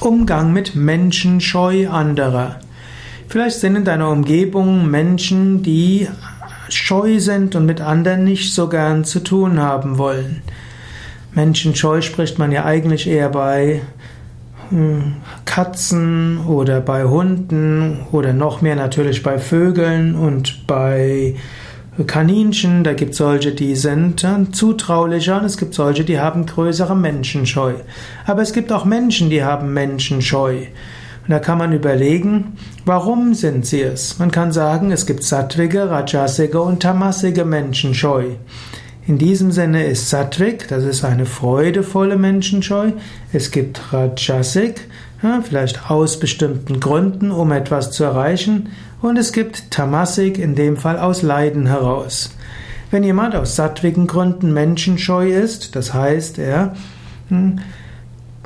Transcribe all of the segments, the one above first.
Umgang mit Menschenscheu anderer. Vielleicht sind in deiner Umgebung Menschen, die scheu sind und mit anderen nicht so gern zu tun haben wollen. Menschenscheu spricht man ja eigentlich eher bei hm, Katzen oder bei Hunden oder noch mehr natürlich bei Vögeln und bei Kaninchen, da gibt es solche, die sind zutraulicher und es gibt solche, die haben größere Menschenscheu. Aber es gibt auch Menschen, die haben Menschenscheu. Und da kann man überlegen, warum sind sie es? Man kann sagen, es gibt sattwige, rajasige und tamasige Menschenscheu. In diesem Sinne ist Sattvik, das ist eine freudevolle Menschenscheu. Es gibt Rajasik, vielleicht aus bestimmten Gründen, um etwas zu erreichen. Und es gibt Tamasik, in dem Fall aus Leiden heraus. Wenn jemand aus sattwigen Gründen menschenscheu ist, das heißt, er hm,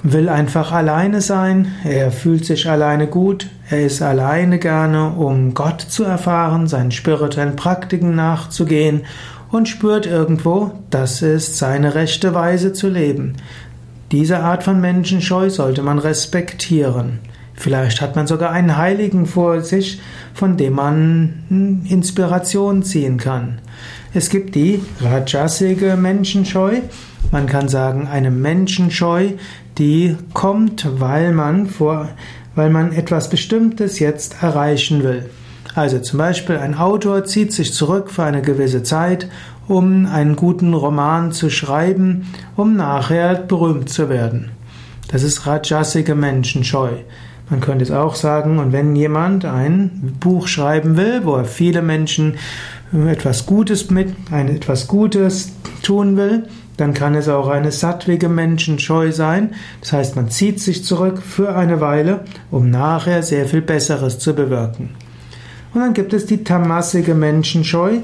will einfach alleine sein, er fühlt sich alleine gut, er ist alleine gerne, um Gott zu erfahren, seinen spirituellen Praktiken nachzugehen und spürt irgendwo, das ist seine rechte Weise zu leben. Diese Art von Menschenscheu sollte man respektieren. Vielleicht hat man sogar einen Heiligen vor sich, von dem man hm, Inspiration ziehen kann. Es gibt die rajasige Menschenscheu. Man kann sagen, eine Menschenscheu, die kommt, weil man vor, weil man etwas Bestimmtes jetzt erreichen will. Also zum Beispiel ein Autor zieht sich zurück für eine gewisse Zeit, um einen guten Roman zu schreiben, um nachher berühmt zu werden. Das ist rajasige Menschenscheu. Man könnte es auch sagen, und wenn jemand ein Buch schreiben will, wo er viele Menschen etwas Gutes mit, ein etwas Gutes tun will, dann kann es auch eine sattwige Menschenscheu sein. Das heißt, man zieht sich zurück für eine Weile, um nachher sehr viel Besseres zu bewirken. Und dann gibt es die tamassige Menschenscheu,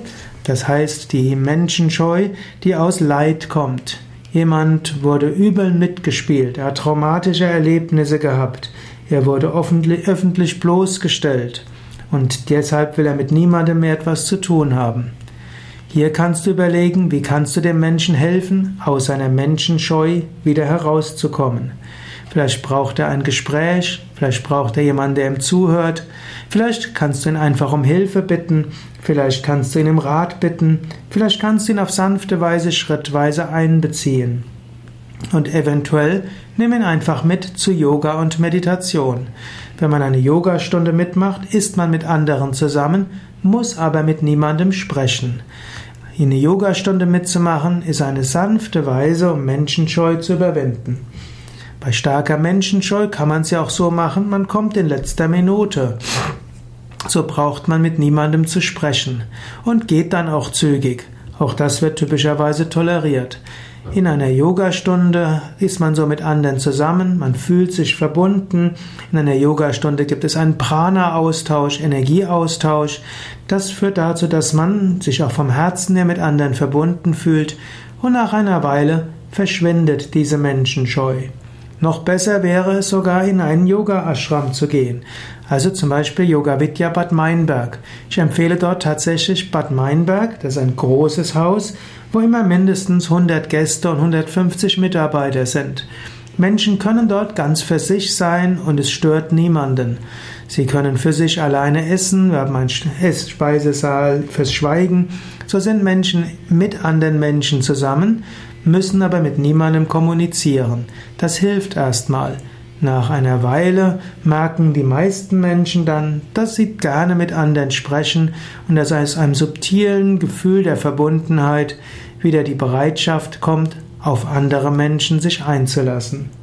das heißt die Menschenscheu, die aus Leid kommt. Jemand wurde übel mitgespielt, er hat traumatische Erlebnisse gehabt, er wurde öffentlich bloßgestellt und deshalb will er mit niemandem mehr etwas zu tun haben. Hier kannst du überlegen, wie kannst du dem Menschen helfen, aus seiner Menschenscheu wieder herauszukommen. Vielleicht braucht er ein Gespräch, vielleicht braucht er jemanden, der ihm zuhört, vielleicht kannst du ihn einfach um Hilfe bitten, vielleicht kannst du ihn um Rat bitten, vielleicht kannst du ihn auf sanfte Weise schrittweise einbeziehen. Und eventuell nimm ihn einfach mit zu Yoga und Meditation. Wenn man eine Yogastunde mitmacht, ist man mit anderen zusammen, muss aber mit niemandem sprechen. Eine Yogastunde mitzumachen ist eine sanfte Weise, um Menschenscheu zu überwinden. Bei starker Menschenscheu kann man es ja auch so machen, man kommt in letzter Minute. So braucht man mit niemandem zu sprechen und geht dann auch zügig. Auch das wird typischerweise toleriert. In einer Yogastunde ist man so mit anderen zusammen, man fühlt sich verbunden. In einer Yogastunde gibt es einen Prana-Austausch, Energieaustausch. Das führt dazu, dass man sich auch vom Herzen her mit anderen verbunden fühlt und nach einer Weile verschwindet diese Menschenscheu. Noch besser wäre es sogar, in einen Yoga-Ashram zu gehen. Also zum Beispiel Yoga Vidya Bad Meinberg. Ich empfehle dort tatsächlich Bad Meinberg. Das ist ein großes Haus, wo immer mindestens 100 Gäste und 150 Mitarbeiter sind. Menschen können dort ganz für sich sein und es stört niemanden. Sie können für sich alleine essen, wir haben einen Speisesaal fürs Schweigen. So sind Menschen mit anderen Menschen zusammen müssen aber mit niemandem kommunizieren. Das hilft erstmal. Nach einer Weile merken die meisten Menschen dann, dass sie gerne mit anderen sprechen und dass aus einem subtilen Gefühl der Verbundenheit wieder die Bereitschaft kommt, auf andere Menschen sich einzulassen.